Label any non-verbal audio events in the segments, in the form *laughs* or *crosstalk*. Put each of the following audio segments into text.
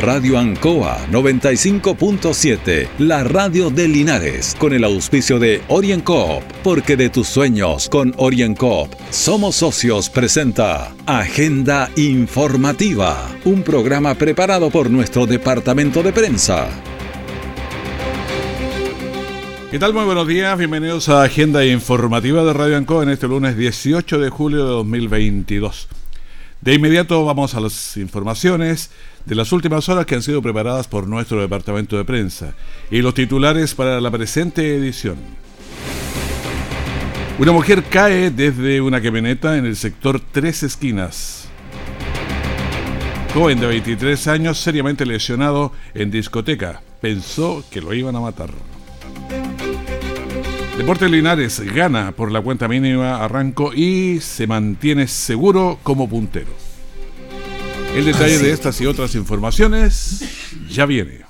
Radio Ancoa 95.7, la radio de Linares, con el auspicio de OrienCoop, porque de tus sueños con OrienCoop somos socios presenta Agenda Informativa, un programa preparado por nuestro departamento de prensa. ¿Qué tal? Muy buenos días, bienvenidos a Agenda Informativa de Radio Ancoa en este lunes 18 de julio de 2022. De inmediato vamos a las informaciones de las últimas horas que han sido preparadas por nuestro departamento de prensa y los titulares para la presente edición. Una mujer cae desde una camioneta en el sector Tres Esquinas. Joven de 23 años seriamente lesionado en discoteca. Pensó que lo iban a matar. Deportes Linares gana por la cuenta mínima arranco y se mantiene seguro como puntero. El detalle de estas y otras informaciones ya viene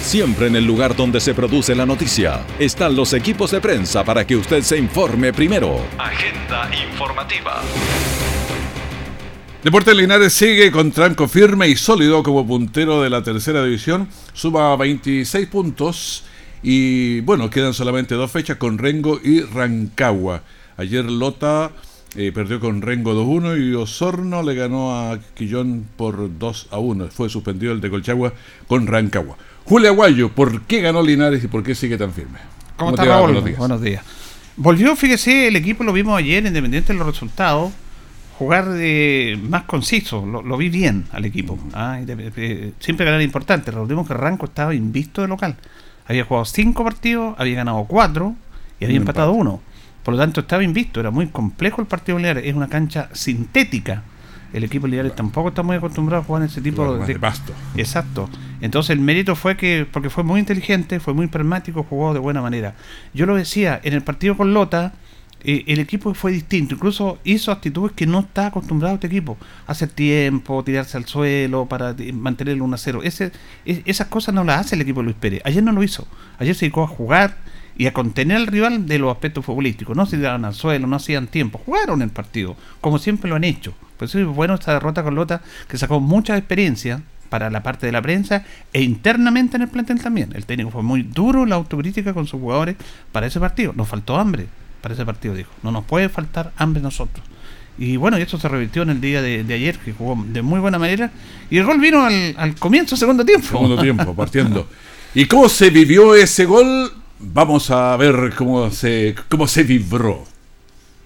Siempre en el lugar donde se produce la noticia están los equipos de prensa para que usted se informe primero. Agenda informativa. Deportes Linares sigue con tranco firme y sólido como puntero de la tercera división. Suma 26 puntos y bueno, quedan solamente dos fechas con Rengo y Rancagua. Ayer Lota eh, perdió con Rengo 2-1 y Osorno le ganó a Quillón por 2-1. Fue suspendido el de Colchagua con Rancagua. Julio Aguayo, ¿por qué ganó Linares y por qué sigue tan firme? ¿Cómo, está Raúl? Buenos días. Buenos días. Volvió, fíjese, el equipo lo vimos ayer, independiente de los resultados, jugar de más conciso. Lo, vi bien al equipo. Ah, siempre ganar importante. Recordemos que Ranco estaba invisto de local. Había jugado cinco partidos, había ganado cuatro y había empatado uno. Por lo tanto, estaba invisto, era muy complejo el partido Linares, es una cancha sintética. El equipo Linares tampoco está muy acostumbrado a jugar en ese tipo de, pasto. Exacto. Entonces el mérito fue que, porque fue muy inteligente, fue muy pragmático, jugó de buena manera. Yo lo decía, en el partido con Lota, eh, el equipo fue distinto, incluso hizo actitudes que no está acostumbrado este equipo. Hacer tiempo, tirarse al suelo para mantener el 1 a 0. Ese, esas cosas no las hace el equipo Luis Pérez. Ayer no lo hizo. Ayer se dedicó a jugar y a contener al rival de los aspectos futbolísticos. No se tiraron al suelo, no hacían tiempo, jugaron el partido, como siempre lo han hecho. Por eso es bueno esta derrota con Lota, que sacó mucha experiencia para la parte de la prensa e internamente en el plantel también. El técnico fue muy duro la autocrítica con sus jugadores para ese partido. Nos faltó hambre para ese partido, dijo. No nos puede faltar hambre nosotros. Y bueno, y esto se revirtió en el día de, ayer, que jugó de muy buena manera. Y el gol vino al, al comienzo, segundo tiempo. Segundo tiempo, *laughs* partiendo. ¿Y cómo se vivió ese gol? Vamos a ver cómo se, cómo se vibró.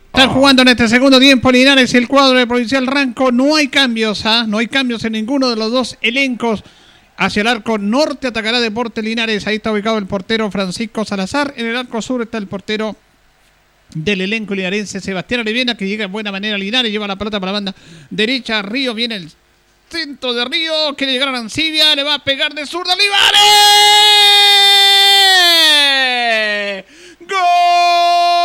Están jugando en este segundo tiempo Linares y el cuadro de Provincial Ranco. No hay cambios, ¿ah? no hay cambios en ninguno de los dos elencos. Hacia el arco norte atacará Deporte Linares. Ahí está ubicado el portero Francisco Salazar. En el arco sur está el portero del elenco linarense Sebastián Oliviera que llega en buena manera a Linares. Lleva la pelota para la banda derecha. Río viene el centro de Río. Quiere llegar a Ancibia. Le va a pegar de zurda Olivares. ¡Gol!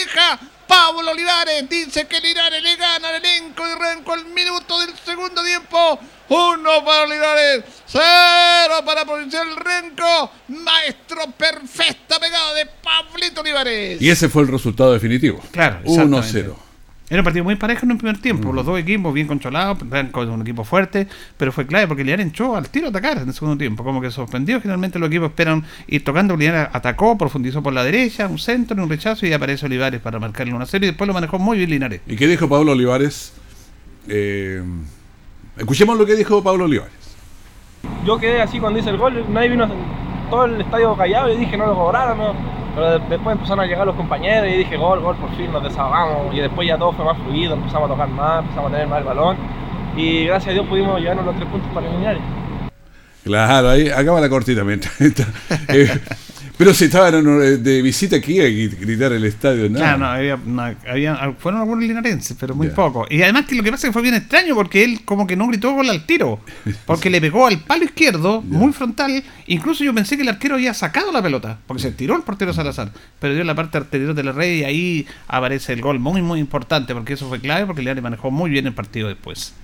Maneja. Pablo Olivares dice que Linares le gana al elenco y arrancó el minuto del segundo tiempo. Uno para Olivares, cero para Provincial Renco. Maestro perfecta pegada de Pablito Olivares. Y ese fue el resultado definitivo. Claro, 1-0. Era un partido muy parejo en el primer tiempo, los dos equipos bien controlados, con un equipo fuerte, pero fue clave porque Linares entró al tiro a atacar en el segundo tiempo, como que sorprendió. Generalmente los equipos esperan ir tocando, Linares atacó, profundizó por la derecha, un centro, un rechazo y aparece Olivares para marcarle una serie y después lo manejó muy bien Linares. ¿Y qué dijo Pablo Olivares? Eh, escuchemos lo que dijo Pablo Olivares. Yo quedé así cuando hice el gol, nadie vino, todo el estadio callado y dije no lo cobraron, no pero después empezaron a llegar los compañeros y dije gol, gol, por fin nos desahogamos. Y después ya todo fue más fluido, empezamos a tocar más, empezamos a tener más el balón. Y gracias a Dios pudimos llevarnos los tres puntos para eliminar. Claro, ahí acaba la cortita. *laughs* eh, pero si estaban de visita aquí a gritar el estadio, Claro, no, había, fueron algunos linarenses, pero muy pocos. Y además que lo que pasa es que fue bien extraño porque él como que no gritó gol al tiro, *laughs* porque le pegó al palo izquierdo, muy frontal. Incluso yo pensé que el arquero había sacado la pelota, porque se tiró el portero Salazar, pero dio la parte arterial de la red y ahí aparece el gol muy, muy importante, porque eso fue clave, porque Linares manejó muy bien el partido después.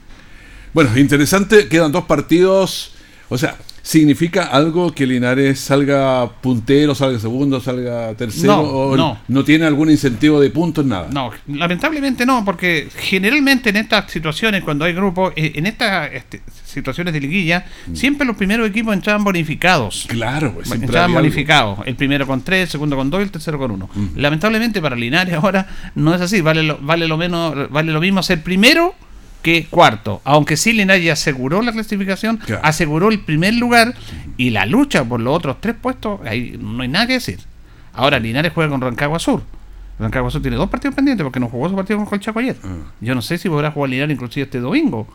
Bueno, interesante, quedan dos partidos, o sea, ¿Significa algo que Linares salga puntero, salga segundo, salga tercero? No, o no. no tiene algún incentivo de puntos, nada? No, lamentablemente no, porque generalmente en estas situaciones, cuando hay grupos, eh, en estas este, situaciones de liguilla, mm. siempre los primeros equipos entraban bonificados. Claro, pues entraban bonificados. El primero con tres, el segundo con dos y el tercero con uno. Mm. Lamentablemente para Linares *laughs* ahora no es así, vale lo, vale lo menos, vale lo mismo ser primero que cuarto. Aunque sí Linares aseguró la clasificación, aseguró el primer lugar y la lucha por los otros tres puestos, ahí no hay nada que decir. Ahora Linares juega con Rancagua Sur. Rancagua Sur tiene dos partidos pendientes porque no jugó su partido con Colchaco ayer. Ah. Yo no sé si podrá jugar Linares inclusive este domingo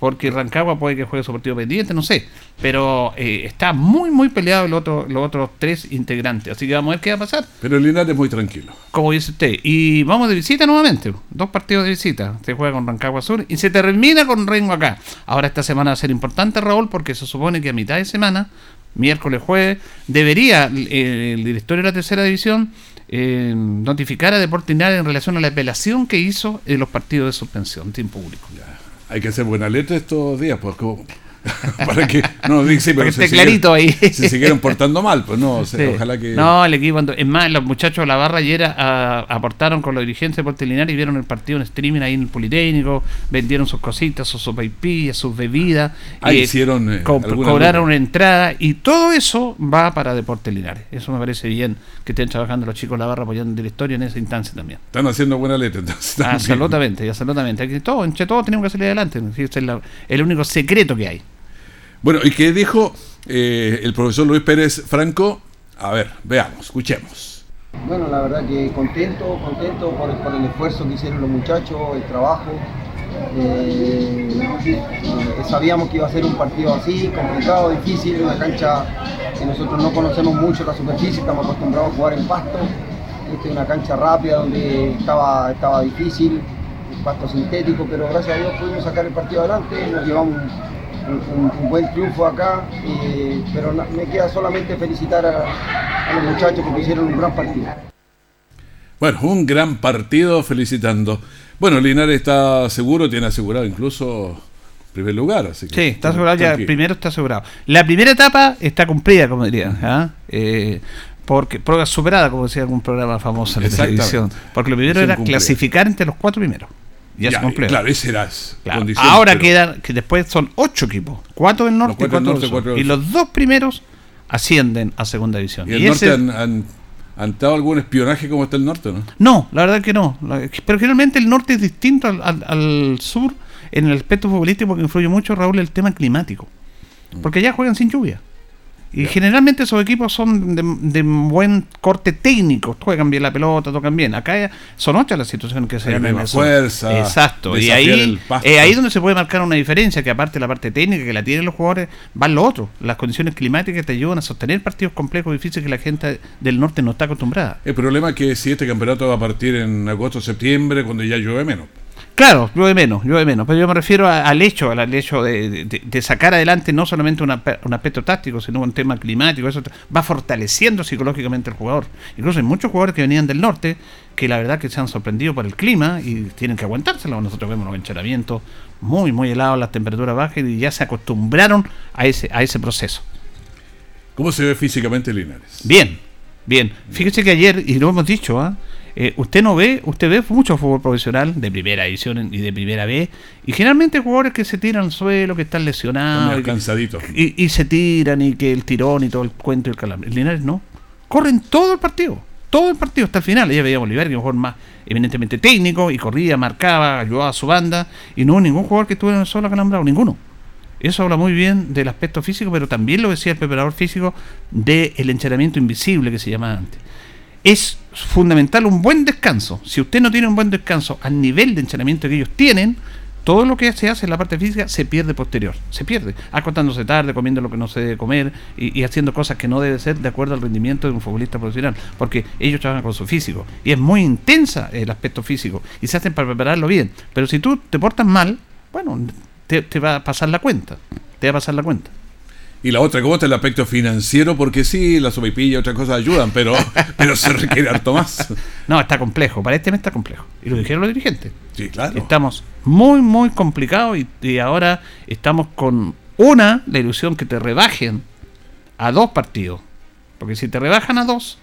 porque Rancagua puede que juegue su partido pendiente, no sé. Pero eh, está muy, muy peleado el otro, los otros tres integrantes. Así que vamos a ver qué va a pasar. Pero el Linares es muy tranquilo. Como dice usted. Y vamos de visita nuevamente. Dos partidos de visita. Se juega con Rancagua Sur y se termina con Rengo acá. Ahora esta semana va a ser importante, Raúl, porque se supone que a mitad de semana, miércoles, jueves, debería el, directorio de la tercera división eh, notificar a Deportes en relación a la apelación que hizo en los partidos de suspensión, tiempo público. Ya hay que hacer buena letra estos días, pues *laughs* para que no dice pero se clarito ahí. se siguieron portando mal pues no ojalá que no el equipo es más los muchachos de la barra ayer aportaron con la dirigencia de y vieron el partido en streaming ahí en el Politécnico vendieron sus cositas sus sopaipillas sus bebidas ah, hicieron eh, cobraron una entrada y todo eso va para Deportes Linares. Eso me parece bien que estén trabajando los chicos de la barra apoyando el directorio en esa instancia también. Están haciendo buena letra entonces absolutamente absolutamente. Aquí todo entre todos tenemos que salir adelante es el único secreto que hay bueno, ¿y qué dijo eh, el profesor Luis Pérez Franco? A ver, veamos, escuchemos. Bueno, la verdad que contento, contento por, el esfuerzo que hicieron los muchachos, el trabajo. Eh, sabíamos que iba a ser un partido así, complicado, difícil, una cancha que nosotros no conocemos mucho la superficie, estamos acostumbrados a jugar en pasto. Esta es una cancha rápida donde estaba, estaba difícil, pasto sintético, pero gracias a Dios pudimos sacar el partido adelante, nos llevamos un, buen triunfo acá, pero me queda solamente felicitar a, los muchachos que hicieron un gran partido. Bueno, un gran partido felicitando. Bueno, Linares está seguro, tiene asegurado incluso primer lugar. Así sí, está asegurado ya, primero está asegurado. La primera etapa está cumplida, como diría. ¿ah? Eh, porque prueba superada, como decía algún programa famoso de televisión. Porque lo primero era clasificar entre los cuatro primeros. Ya, se cumplió. Claro, ese era Ahora quedan, que después son ocho equipos, cuatro del norte y cuatro, del sur. Y los dos primeros ascienden a segunda división. ¿Y, el norte han, han, dado algún espionaje como está el norte, no? No, la verdad que no. Pero generalmente el norte es distinto al, al, sur en el aspecto futbolístico porque influye mucho, Raúl, el tema climático. Mm. Porque allá juegan sin lluvia. Y generalmente esos equipos son de, buen corte técnico, juegan bien la pelota, tocan bien. Acá son otras las situaciones que se dan en fuerza. Exacto. Y ahí es ahí donde se puede marcar una diferencia, que aparte de la parte técnica que la tienen los jugadores, van lo otro. Las condiciones climáticas te ayudan a sostener partidos complejos difíciles que la gente del norte no está acostumbrada. El problema es que si este campeonato va a partir en agosto o septiembre, cuando ya llueve menos. Claro, llueve menos, llueve menos, pero yo me refiero al hecho, al hecho de, sacar adelante no solamente un aspecto táctico, sino un tema climático, eso va fortaleciendo psicológicamente al jugador. Incluso hay muchos jugadores que venían del norte que la verdad que se han sorprendido por el clima y tienen que aguantárselo. Nosotros vemos los encharamientos muy, muy helados, las temperaturas bajas y ya se acostumbraron a ese, a ese proceso. ¿Cómo se ve físicamente Linares? Bien, bien. Fíjese que ayer, y lo hemos dicho, ¿ah? Eh, usted no ve, usted ve mucho fútbol profesional de primera edición y de primera B, y generalmente jugadores que se tiran al suelo, que están lesionados, y, cansaditos. y, y se tiran y que el tirón y todo el cuento y el calambre. El Linares no, corren todo el partido, todo el partido hasta el final. Ya veíamos Oliver, que un jugador más eminentemente técnico, y corría, marcaba, ayudaba a su banda, y no hubo ningún jugador que estuviera en el suelo acalambrado, ninguno. Eso habla muy bien del aspecto físico, pero también lo decía el preparador físico del entrenamiento invisible que se llamaba antes. Es fundamental un buen descanso. Si usted no tiene un buen descanso al nivel de entrenamiento que ellos tienen, todo lo que se hace en la parte física se pierde posterior. Se pierde. Acostándose tarde, comiendo lo que no se debe comer y, haciendo cosas que no debe ser de acuerdo al rendimiento de un futbolista profesional. Porque ellos trabajan con su físico. Y es muy intensa el aspecto físico. Y se hacen para prepararlo bien. Pero si tú te portas mal, bueno, te, te va a pasar la cuenta. Te va a pasar la cuenta. Y la otra, ¿cómo está el aspecto financiero? Porque sí, la sopaipilla y otras cosas ayudan, pero, *laughs* pero se requiere harto más. No, está complejo. Para este mes está complejo. Y lo dijeron los dirigentes. Sí, claro. Estamos muy, muy complicados y, y ahora estamos con una, la ilusión que te rebajen a dos partidos. Porque si te rebajan a dos,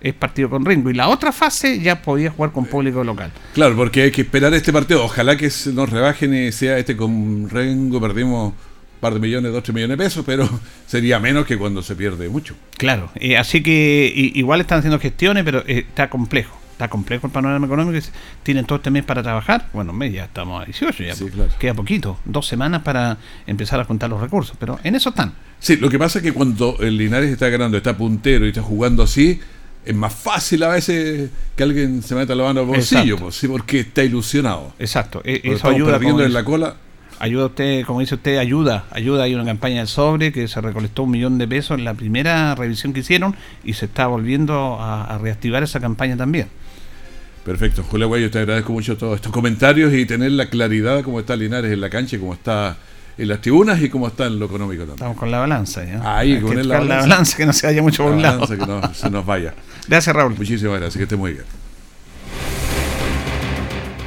es partido con Ringo. Y la otra fase ya podías jugar con público local. Claro, porque hay que esperar este partido. Ojalá que nos rebajen y sea este con Rengo, perdimos par de millones, dos, tres millones de pesos, pero *laughs* sería menos que cuando se pierde mucho. Claro, eh, así que igual están haciendo gestiones, pero eh, está complejo. Está complejo el panorama económico. Tienen todo este mes para trabajar. Bueno, mes ya estamos a 18, ya Sí, po- claro. queda poquito. Dos semanas para empezar a juntar los recursos. Pero en eso están. Sí, lo que pasa es que cuando el Linares está ganando, está puntero y está jugando así, es más fácil a veces que alguien se meta la mano al bolsillo, pues, sí, porque está ilusionado. Exacto. e- eso ayuda. perdiendo en la cola. Ayuda usted, como dice usted, ayuda, ayuda. Hay una campaña de sobre que se recolectó un millón de pesos en la primera revisión que hicieron y se está volviendo a, a reactivar esa campaña también. Perfecto, Julio Guayo, te agradezco mucho todos estos comentarios y tener la claridad de cómo está Linares en la cancha, cómo está en las tribunas y cómo está en lo económico también. Estamos con la balanza ya. Ahí, Hay con que el- la tocar la balanza. balanza que no se vaya mucho por La un lado. balanza que no se nos vaya. Gracias, Raúl. Muchísimas gracias, que esté muy bien.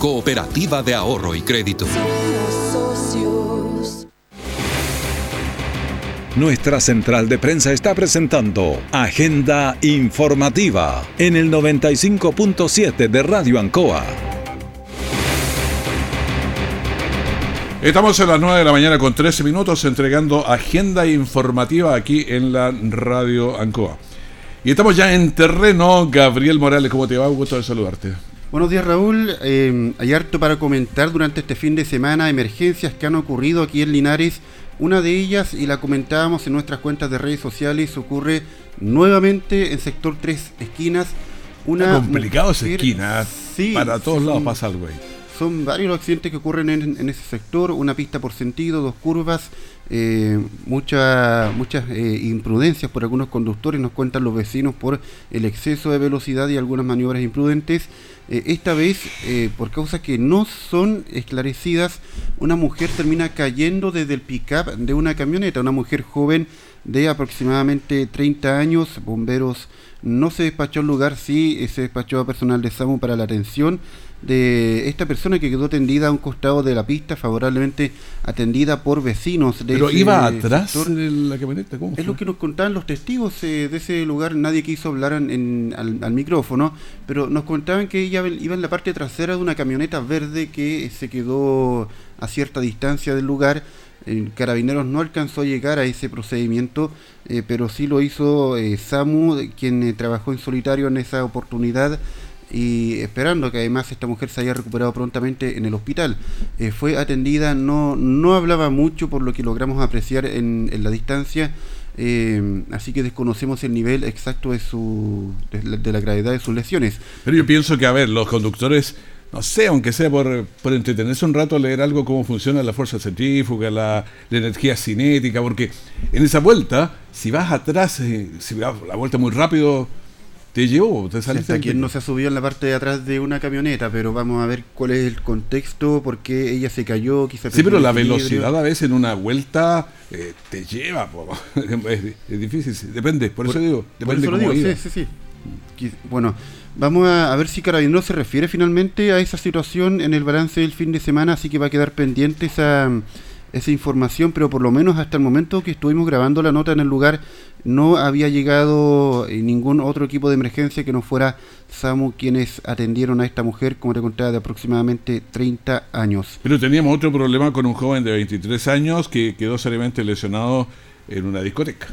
cooperativa de ahorro y crédito. Nuestra central de prensa está presentando Agenda Informativa en el 95.7 de Radio Ancoa. Estamos a las 9 de la mañana con 13 minutos entregando agenda informativa aquí en la radio Ancoa. Y estamos ya en terreno. Gabriel Morales, ¿cómo te va? Un gusto de saludarte. Buenos días Raúl, Eh, hay harto para comentar durante este fin de semana, emergencias que han ocurrido aquí en Linares. Una de ellas, y la comentábamos en nuestras cuentas de redes sociales, ocurre nuevamente en sector Tres Esquinas. Una Está complicado esa mujer- esquina. Sí, Para todos lados son- pasa algo ahí. Son varios los accidentes que ocurren en, ese sector, una pista por sentido, dos curvas, eh, mucha- muchas eh, imprudencias por algunos conductores, nos cuentan los vecinos por el exceso de velocidad y algunas maniobras imprudentes. Eh, esta vez, eh, por causas que no son esclarecidas, una mujer termina cayendo desde el pick-up de una camioneta, una mujer joven de aproximadamente 30 años, bomberos no se despachó al lugar, sí eh, se despachó a personal de SAMU para la atención de esta persona que quedó tendida a un costado de la pista, favorablemente atendida por vecinos de Pero iba atrás de la camioneta. ¿Cómo Es lo que nos contaban los testigos eh, de ese lugar, nadie quiso hablar en- en- al, al micrófono, pero nos contaban que ella iba en la parte trasera de una camioneta verde que se quedó a cierta distancia del lugar. El Carabineros no alcanzó a llegar a ese procedimiento, eh, pero sí lo hizo eh, Samu, quien eh, trabajó en solitario en esa oportunidad y esperando que además esta mujer se haya recuperado prontamente en el hospital. Eh, fue atendida, no, no hablaba mucho por lo que logramos apreciar en, la distancia, eh, así que desconocemos el nivel exacto de, su, de la gravedad de sus lesiones. Pero yo pienso que, a ver, los conductores no sé, aunque sea por, por entretenerse un rato, leer algo cómo funciona la fuerza centrífuga, la, la energía cinética, porque en esa vuelta, si vas atrás, eh, si vas la vuelta muy rápido, te llevó, te saliste. Hasta quien no se ha subido en la parte de atrás de una camioneta, pero vamos a ver cuál es el contexto, por qué ella se cayó, quizá Sí, pero la velocidad a veces en una vuelta eh, te lleva, *laughs* es, es difícil, sí, depende, por, eso digo, Por depende eso lo digo, sí, sí, sí. Bueno, vamos a, ver si Carabineros se refiere finalmente a esa situación en el balance del fin de semana, así que va a quedar pendiente esa, esa información, pero por lo menos hasta el momento que estuvimos grabando la nota en el lugar, no había llegado eh, ningún otro equipo de emergencia que no fuera SAMU quienes atendieron a esta mujer, como te contaba, de aproximadamente 30 años. Pero teníamos otro problema con un joven de 23 años que quedó seriamente lesionado en una discoteca.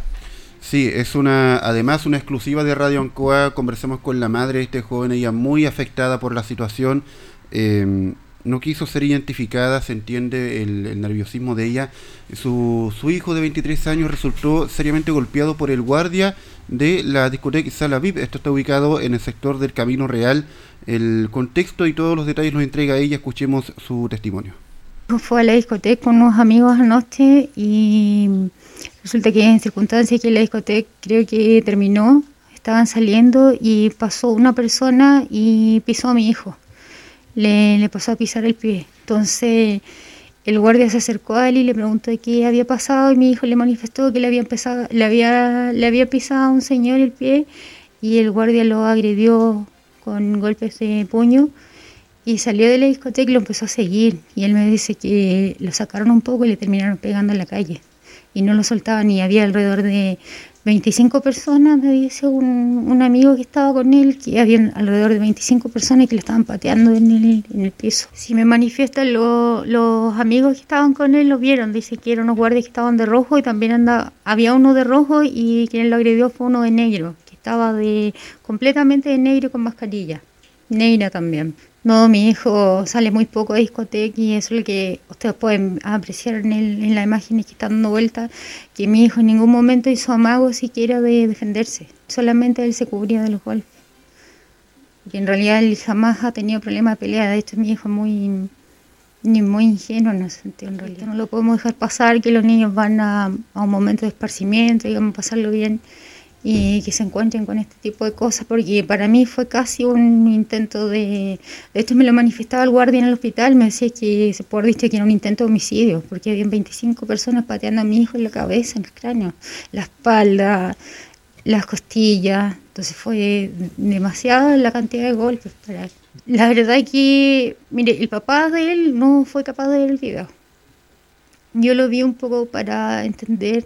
Sí, es una, además una exclusiva de Radio Ancoa. Conversamos con la madre de este joven, ella muy afectada por la situación. eh, no quiso ser identificada, se entiende el, el nerviosismo de ella. Su, su hijo de 23 años resultó seriamente golpeado por el guardia de la discoteca Sala VIP. Esto está ubicado en el sector del Camino Real. El contexto y todos los detalles los entrega ella. Escuchemos su testimonio. Fue a la discoteca con unos amigos anoche y resulta que en circunstancias que la discoteca creo que terminó, estaban saliendo y pasó una persona y pisó a mi hijo. Le, le pasó a pisar el pie. Entonces el guardia se acercó a él y le preguntó qué había pasado y mi hijo le manifestó que le había, le había pisado a un señor el pie y el guardia lo agredió con golpes de puño y salió de la discoteca y lo empezó a seguir. Y él me dice que lo sacaron un poco y le terminaron pegando en la calle. Y no lo soltaban y había alrededor de 25 personas, me dice un, un amigo que estaba con él, que había alrededor de 25 personas que le estaban pateando en el, en el piso. Si me manifiestan lo- los amigos que estaban con él, lo vieron. Dice que eran unos guardias que estaban de rojo y también andaba, había uno de rojo y quien lo agredió fue uno de negro, que estaba de completamente de negro con mascarilla. Negra también. No, mi hijo sale muy poco de discoteca y eso es lo que ustedes pueden apreciar en, el, en las imágenes que están dando vuelta, que mi hijo en ningún momento hizo amago siquiera de defenderse, solamente él se cubría de los golpes. Y en realidad él jamás ha tenido problema de pelea, de hecho mi hijo es muy, muy ingenuo en ese sentido, en realidad. No lo podemos dejar pasar, que los niños van a, a un momento de esparcimiento, digamos, pasarlo bien y que se encuentren con este tipo de cosas, porque para mí fue casi un intento de... De hecho me lo manifestaba el guardia en el hospital, me decía que haber dicho que era un intento de homicidio, porque habían 25 personas pateando a mi hijo en la cabeza, en el cráneo, la espalda, las costillas, entonces fue demasiada la cantidad de golpes para él. La verdad es que, mire, el papá de él no fue capaz de ver el video. Yo lo vi un poco para entender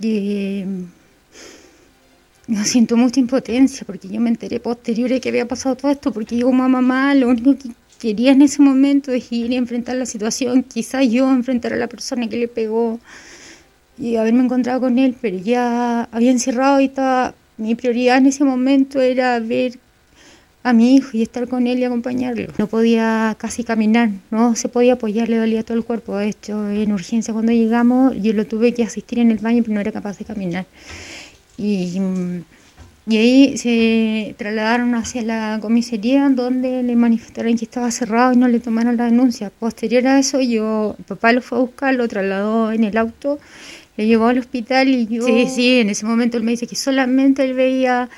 que yo siento mucha impotencia porque yo me enteré posterior de que había pasado todo esto porque yo como mamá lo único que quería en ese momento es ir y enfrentar la situación, quizás yo enfrentar a la persona que le pegó y haberme encontrado con él, pero ya había encerrado y estaba, mi prioridad en ese momento era ver a mi hijo y estar con él y acompañarlo. No podía casi caminar, no se podía apoyar, le dolía todo el cuerpo. De hecho, en urgencia cuando llegamos yo lo tuve que asistir en el baño, pero no era capaz de caminar. Y, y ahí se trasladaron hacia la comisaría donde le manifestaron que estaba cerrado y no le tomaron la denuncia. Posterior a eso, yo, papá lo fue a buscar, lo trasladó en el auto, le llevó al hospital y yo... Sí, sí, en ese momento él me dice que solamente él veía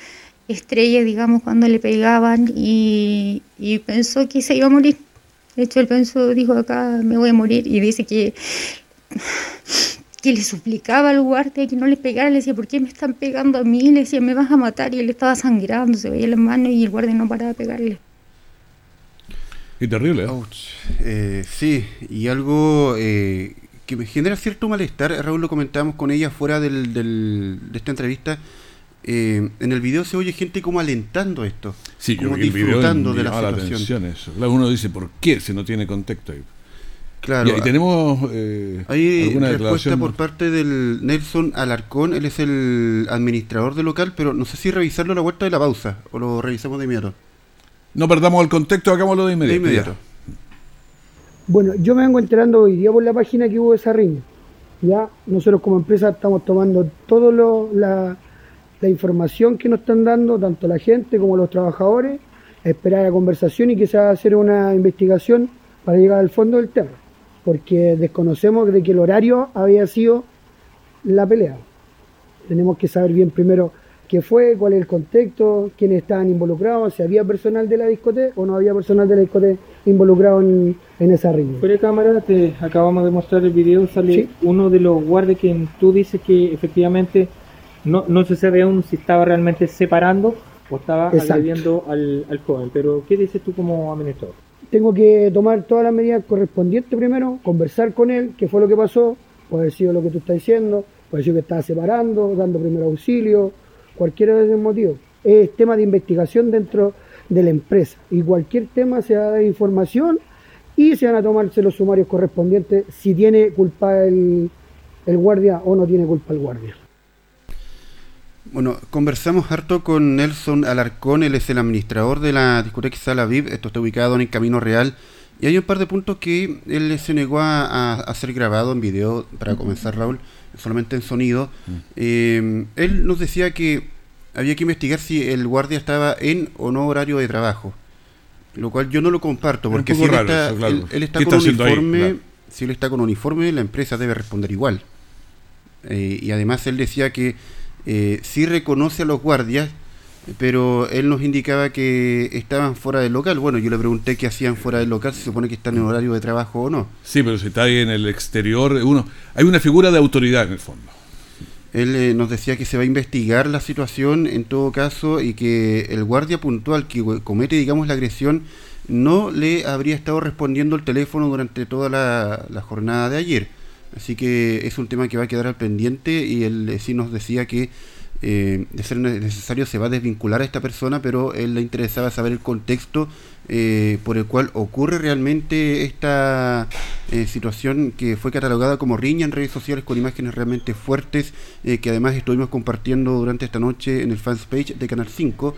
estrellas, digamos, cuando le pegaban y, y pensó que se iba a morir. De hecho, él pensó, dijo, acá me voy a morir y dice que que le suplicaba al guardia que no le pegara, le decía, ¿por qué me están pegando a mí? Le decía, me vas a matar, y él estaba sangrando, se veía las manos y el guardia no paraba de pegarle. Y terrible, ¿eh? Ouch. Eh, sí, y algo eh, que me genera cierto malestar, Raúl lo comentábamos con ella fuera del, del- de esta entrevista, eh, en el video se oye gente como alentando esto, Sí, como el video disfrutando de la situación. atención eso. Claro, uno dice, ¿por qué si no tiene contexto ahí? Claro, y ahí tenemos eh, Hay alguna respuesta por parte del Nelson Alarcón, él es el administrador del local, pero no sé si revisarlo a la vuelta de la pausa o lo revisamos de inmediato. No perdamos el contexto, hagámoslo de inmediato. De inmediato. Bueno, yo me vengo enterando hoy día por la página que hubo esa riña. Ya, nosotros como empresa estamos tomando toda la, la información que nos están dando, tanto la gente como los trabajadores, esperar la conversación y que se va a hacer una investigación para llegar al fondo del tema, porque desconocemos de que el horario había sido la pelea. Tenemos que saber bien primero qué fue, cuál es el contexto, quiénes estaban involucrados, si había personal de la discoteca o no había personal de la discoteca involucrado en, esa riña. Fuera cámara, te acabamos de mostrar el video, sale uno de los guardias que tú dices que efectivamente no, no se sabe aún si estaba realmente separando o estaba agrediendo al, al joven. Pero, ¿qué dices tú como administrador? Tengo que tomar todas las medidas correspondientes primero, conversar con él, qué fue lo que pasó, puede haber lo que tú estás diciendo, puede ser que estaba separando, dando primer auxilio, cualquiera de esos motivos. Es tema de investigación dentro de la empresa y cualquier tema se va a dar información y se van a tomarse los sumarios correspondientes si tiene culpa el, el guardia o no tiene culpa el guardia. Bueno, conversamos harto con Nelson Alarcón, él es el administrador de la discoteca Sala VIP, esto está ubicado en el Camino Real, y hay un par de puntos que él se negó a, ser grabado en video, para comenzar Raúl, solamente en sonido. Mm. Eh, él nos decía que había que investigar si el guardia estaba en o no horario de trabajo, lo cual yo no lo comparto, porque si él, está, él, está, con uniforme, si él está con uniforme, la empresa debe responder igual. Eh, y además él decía que eh, sí reconoce a los guardias, pero él nos indicaba que estaban fuera del local. Bueno, yo le pregunté qué hacían fuera del local, si se supone que están en horario de trabajo o no. Sí, pero si está ahí en el exterior, uno hay una figura de autoridad en el fondo. Él eh, nos decía que se va a investigar la situación en todo caso y que el guardia puntual que comete, digamos, la agresión no le habría estado respondiendo el teléfono durante toda la jornada de ayer Así que es un tema que va a quedar al pendiente y él sí nos decía que eh, de ser necesario se va a desvincular a esta persona, pero él le interesaba saber el contexto eh, por el cual ocurre realmente esta eh, situación que fue catalogada como riña en redes sociales con imágenes realmente fuertes que además estuvimos compartiendo durante esta noche en el fans page de Canal 5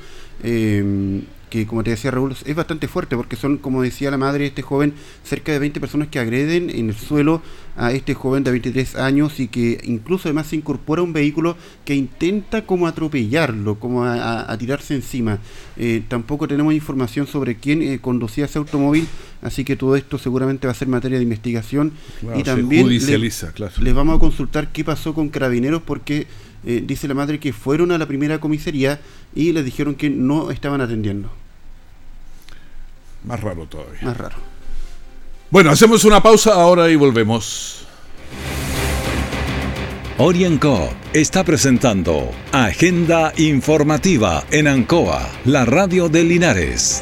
que como te decía Raúl, es bastante fuerte porque son, como decía la madre de este joven, cerca de 20 personas que agreden en el suelo a este joven de 23 años y que incluso además se incorpora un vehículo que intenta como atropellarlo, como a, tirarse encima. Eh, tampoco tenemos información sobre quién eh, conducía ese automóvil, así que todo esto seguramente va a ser materia de investigación y también les vamos a consultar qué pasó con carabineros porque eh, dice la madre que fueron a la primera comisaría y les dijeron que no estaban atendiendo. Más raro todavía. Más raro. Bueno, hacemos una pausa ahora y volvemos. Orienco está presentando Agenda Informativa en Ancoa, la radio de Linares.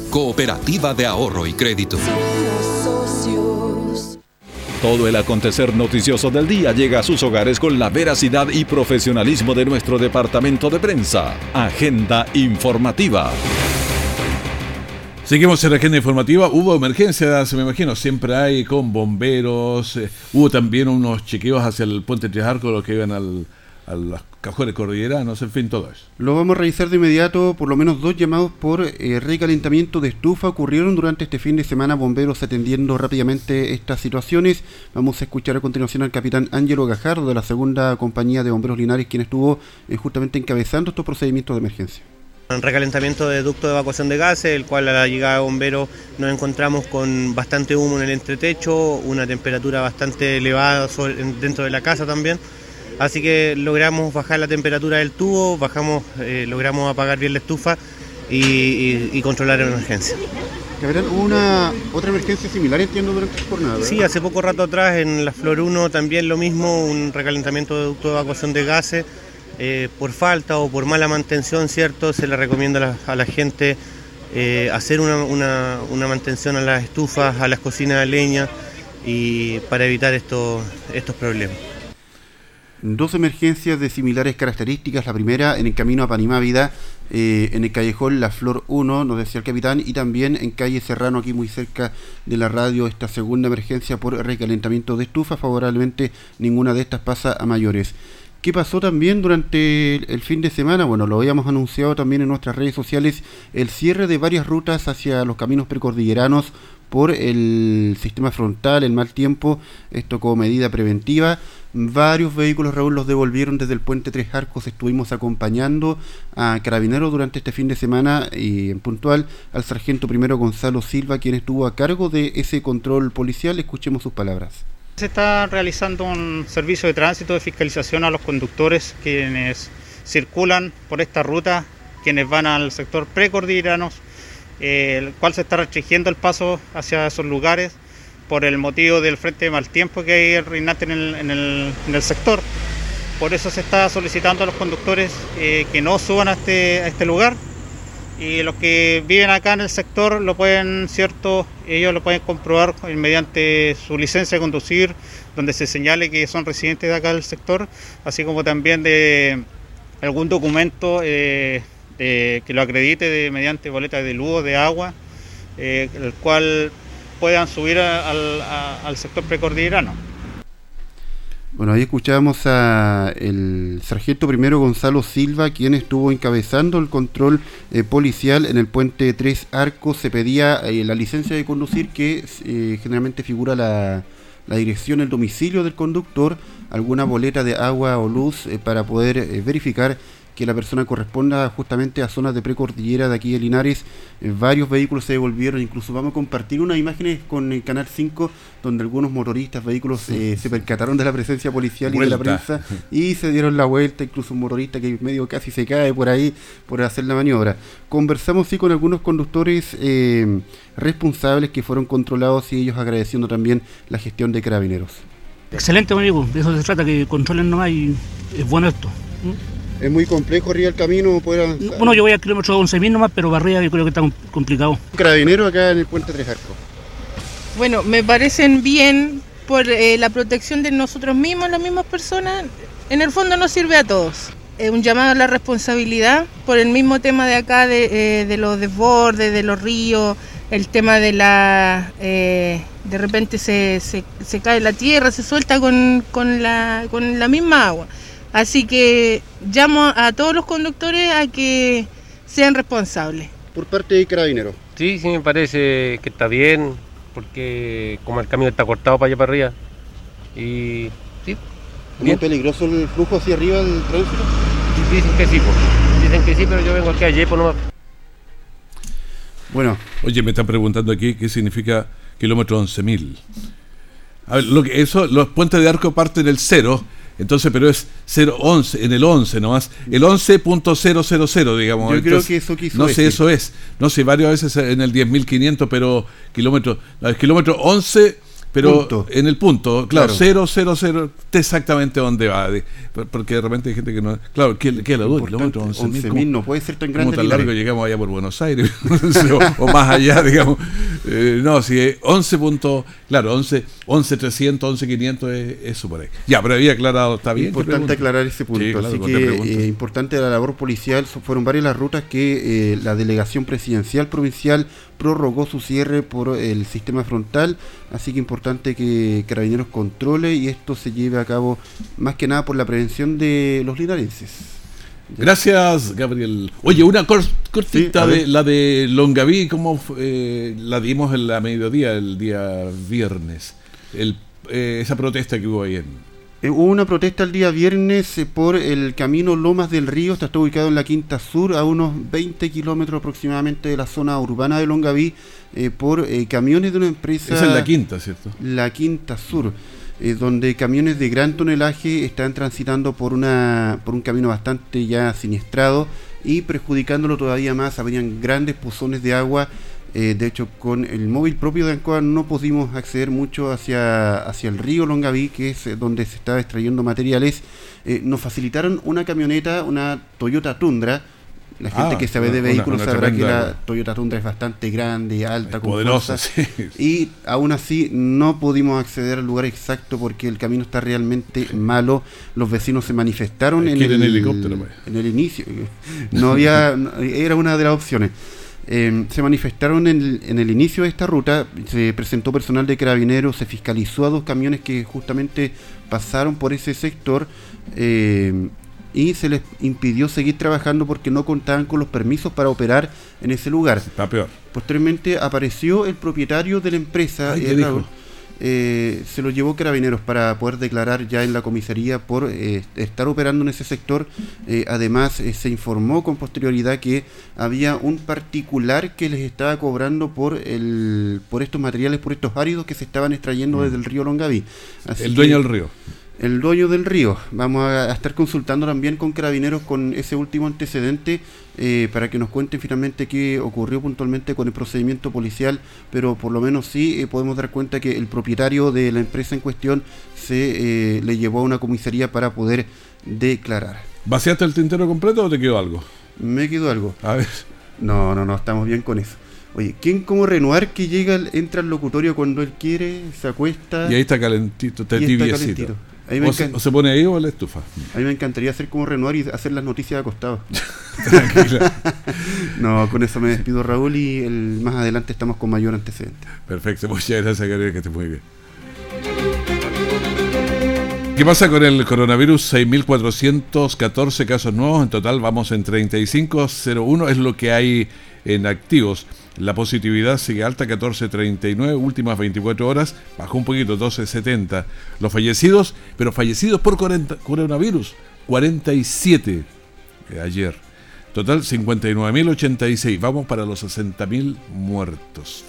Cooperativa de Ahorro y Crédito. Todo el acontecer noticioso del día llega a sus hogares con la veracidad y profesionalismo de nuestro departamento de prensa. Agenda informativa. Seguimos en la agenda informativa. Hubo emergencias, me imagino, siempre hay con bomberos. Eh, hubo también unos chequeos hacia el puente Trijarco, los que iban al, a las cajones cordilleranos, en fin, todo eso. Lo vamos a revisar de inmediato. Por lo menos dos llamados por eh, recalentamiento de estufa ocurrieron durante este fin de semana. Bomberos atendiendo rápidamente estas situaciones. Vamos a escuchar a continuación al capitán Ángelo Gajardo de la segunda compañía de bomberos Linares, quien estuvo eh, justamente encabezando estos procedimientos de emergencia. Un recalentamiento de ducto de evacuación de gases, el cual a la llegada de bomberos nos encontramos con bastante humo en el entretecho, una temperatura bastante elevada dentro de la casa también. Así que logramos bajar la temperatura del tubo, bajamos, eh, logramos apagar bien la estufa y, controlar la emergencia. ¿hubo una otra emergencia similar, entiendo, durante la jornada? Sí, hace poco rato atrás en la Flor 1 también lo mismo, un recalentamiento de ducto de evacuación de gases. Eh, por falta o por mala mantención, ¿cierto? Se le recomienda a la, gente eh, hacer una, una, mantención a las estufas, a las cocinas de leña y para evitar estos, estos problemas. Dos emergencias de similares características. La primera en el camino a Panimávida, eh, en el callejón La Flor 1, nos decía el capitán, y también en calle Serrano, aquí muy cerca de la radio, esta segunda emergencia por recalentamiento de estufa. Favorablemente ninguna de estas pasa a mayores. ¿Qué pasó también durante el fin de semana? Bueno, lo habíamos anunciado también en nuestras redes sociales, el cierre de varias rutas hacia los caminos precordilleranos por el sistema frontal, el mal tiempo, esto como medida preventiva. Varios vehículos, Raúl, los devolvieron desde el puente Tres Arcos. Estuvimos acompañando a Carabineros durante este fin de semana y en puntual al sargento primero Gonzalo Silva, quien estuvo a cargo de ese control policial. Escuchemos sus palabras. Se está realizando un servicio de tránsito de fiscalización a los conductores quienes circulan por esta ruta, quienes van al sector precordilleranos el cual se está restringiendo el paso hacia esos lugares por el motivo del frente de mal tiempo que hay reinante en el, sector. Por eso se está solicitando a los conductores eh, que no suban a este, a este lugar y los que viven acá en el sector lo pueden, cierto, ellos lo pueden comprobar mediante su licencia de conducir, donde se señale que son residentes de acá del sector, así como también de algún documento eh, que lo acredite de, mediante boletas de luz, de agua, eh, el cual puedan subir al, sector precordillerano. Bueno, ahí escuchábamos a el sargento primero Gonzalo Silva, quien estuvo encabezando el control eh, policial en el puente Tres Arcos. Se pedía eh, la licencia de conducir, que generalmente figura la, la, dirección, el domicilio del conductor, alguna boleta de agua o luz para poder verificar que la persona corresponda justamente a zonas de precordillera de aquí de Linares. Eh, varios vehículos se devolvieron, incluso vamos a compartir unas imágenes con el Canal 5 donde algunos motoristas, vehículos eh, se percataron de la presencia policial y de la prensa *laughs* y se dieron la vuelta, incluso un motorista que medio casi se cae por ahí por hacer la maniobra. Conversamos sí con algunos conductores eh, responsables que fueron controlados y ellos agradeciendo también la gestión de carabineros. Excelente, amigo. De eso se trata, que controlen nomás y es bueno esto. Es muy complejo arriba el camino. Poder Bueno, yo voy a kilómetro 11.000 nomás, pero barriga yo creo que está complicado. Carabinero acá en el puente Tres Arcos. Bueno, me parecen bien por eh, la protección de nosotros mismos, las mismas personas. En el fondo nos sirve a todos. Es un llamado a la responsabilidad por el mismo tema de acá, de, eh, los desbordes, de los ríos, el tema de la... Eh, de repente se, se, se, cae la tierra, se suelta con, con, la, con la misma agua. Así que llamo a todos los conductores a que sean responsables. Por parte de Carabineros. Sí, sí, me parece que está bien, porque como el camino está cortado para allá para arriba. Y sí. ¿Es peligroso el flujo hacia arriba del tránsito? Dicen que sí, pues. Dicen que sí, pero yo vengo aquí ayer por nomás. Bueno. Oye, me están preguntando aquí qué significa kilómetro 11.000. A ver, lo que, eso, los puentes de arco parten del cero entonces, pero es 011, en el 11 nomás. El 11.000, digamos. Yo creo que eso quiso No sé, eso es. No sé, varias veces en el 10.500, pero kilómetro, el kilómetro 11 pero en el punto, claro, 0, 0, 0, exactamente dónde va. porque de repente hay gente que no. Claro, ¿qué, qué la duda? Kilómetros, 11.000 no puede ser tan grande. tan largo llegamos allá por Buenos Aires *laughs* o, más allá, *laughs* digamos. Eh, no, si es 11 puntos, claro, 11, 11 300, 11 500 es eso por ahí. Ya, pero había aclarado, está bien. Importante aclarar ese punto. Así que eh, importante la labor policial, fueron varias las rutas que eh, la delegación presidencial provincial prorrogó su cierre por el sistema frontal, así que importante que Carabineros controle y esto se lleve a cabo más que nada por la prevención de los linarenses. Gracias, Gabriel. Oye, una cortita de la de Longaví, como eh, la dimos en la mediodía, el día viernes. El, eh, esa protesta que hubo ahí en, eh, hubo una protesta el día viernes eh, por el camino Lomas del Río, está ubicado en la Quinta Sur, a unos 20 kilómetros aproximadamente de la zona urbana de Longaví, eh, por camiones de una empresa... Esa es la Quinta, ¿cierto? La Quinta Sur, donde camiones de gran tonelaje están transitando por, una, por un camino bastante ya siniestrado y perjudicándolo todavía más, habrían grandes pozones de agua eh, de hecho, con el móvil propio de Ancoa no pudimos acceder mucho hacia, hacia el río Longaví, que es eh, donde se estaba extrayendo materiales. Eh, nos facilitaron una camioneta, una Toyota Tundra, La gente Ah, que sabe de vehículos una sabrá que la Toyota Tundra es bastante grande, alta, con poderosa, sí. Y aún así no pudimos acceder al lugar exacto porque el camino está realmente malo. Los vecinos se manifestaron en el, en helicóptero, pues. en el inicio. *laughs* No había, era una de las opciones. Eh, se manifestaron en el, en el inicio de esta ruta, se presentó personal de carabineros, se fiscalizó a dos camiones que justamente pasaron por ese sector eh, y se les impidió seguir trabajando porque no contaban con los permisos para operar en ese lugar. Está peor. Posteriormente apareció el propietario de la empresa, Ay, eh, eh, se lo llevó carabineros para poder declarar ya en la comisaría por eh, estar operando en ese sector. Eh, además, eh, se informó con posterioridad que había un particular que les estaba cobrando por el por estos materiales, por estos áridos que se estaban extrayendo Mm. desde el río Longaví. Así El dueño que- del río. El dueño del río. Vamos a, estar consultando también con carabineros con ese último antecedente eh, para que nos cuenten finalmente qué ocurrió puntualmente con el procedimiento policial, pero por lo menos sí eh, podemos dar cuenta que el propietario de la empresa en cuestión se eh, le llevó a una comisaría para poder declarar. ¿Vaciaste el tintero completo o te quedó algo? Me quedó algo. A ver. No, no, no, estamos bien con eso. Oye, ¿quién como Renoir que llega, entra al locutorio cuando él quiere, se acuesta? Y ahí está calentito, está y está tibiecito. calentito. A mí me O se, encan- o se pone ahí o en la estufa. A mí me encantaría ser como Renoir y hacer las noticias. *laughs* Tranquila. no, con eso me despido Raúl y el, más adelante estamos con mayor antecedente. Perfecto, muchas gracias, Gabriel, que estés muy bien. ¿Qué pasa con el coronavirus? 6.414 casos nuevos, en total vamos en 3501, es lo que hay en activos. La positividad sigue alta, 14.39, últimas 24 horas, bajó un poquito, 12.70. Los fallecidos, pero fallecidos por 40 coronavirus, 47 eh, ayer. Total 59.086, vamos para los 60.000 muertos.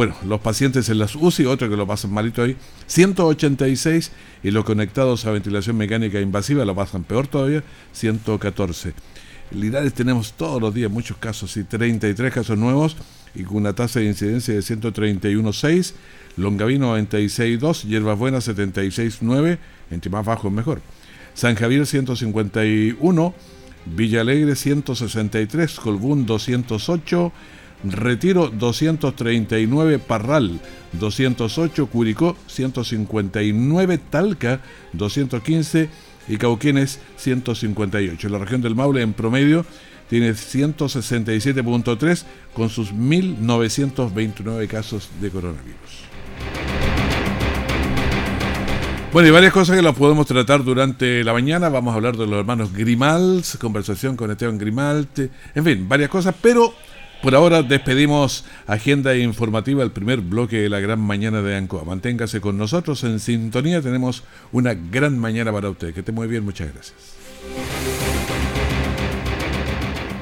Bueno, los pacientes en las UCI, otro que lo pasan malito ahí, 186 y los conectados a ventilación mecánica invasiva lo pasan peor todavía, 114. En Linares tenemos todos los días muchos casos, y 33 casos nuevos y con una tasa de incidencia de 131,6, Longavino 96,2, Hierbas Buenas 76,9, entre más bajo mejor. San Javier 151, Villa Alegre 163, Colbún 208, Retiro 239, Parral 208, Curicó 159, Talca 215 y Cauquenes 158. La región del Maule en promedio tiene 167.3 con sus 1.929 casos de coronavirus. Bueno, y varias cosas que las podemos tratar durante la mañana. Vamos a hablar de los hermanos Grimals, conversación con Esteban Grimalt, en fin, varias cosas, pero por ahora despedimos agenda informativa, el primer bloque de la gran mañana de Ancoa. Manténgase con nosotros en sintonía, tenemos una gran mañana para usted. Que esté muy bien, muchas gracias.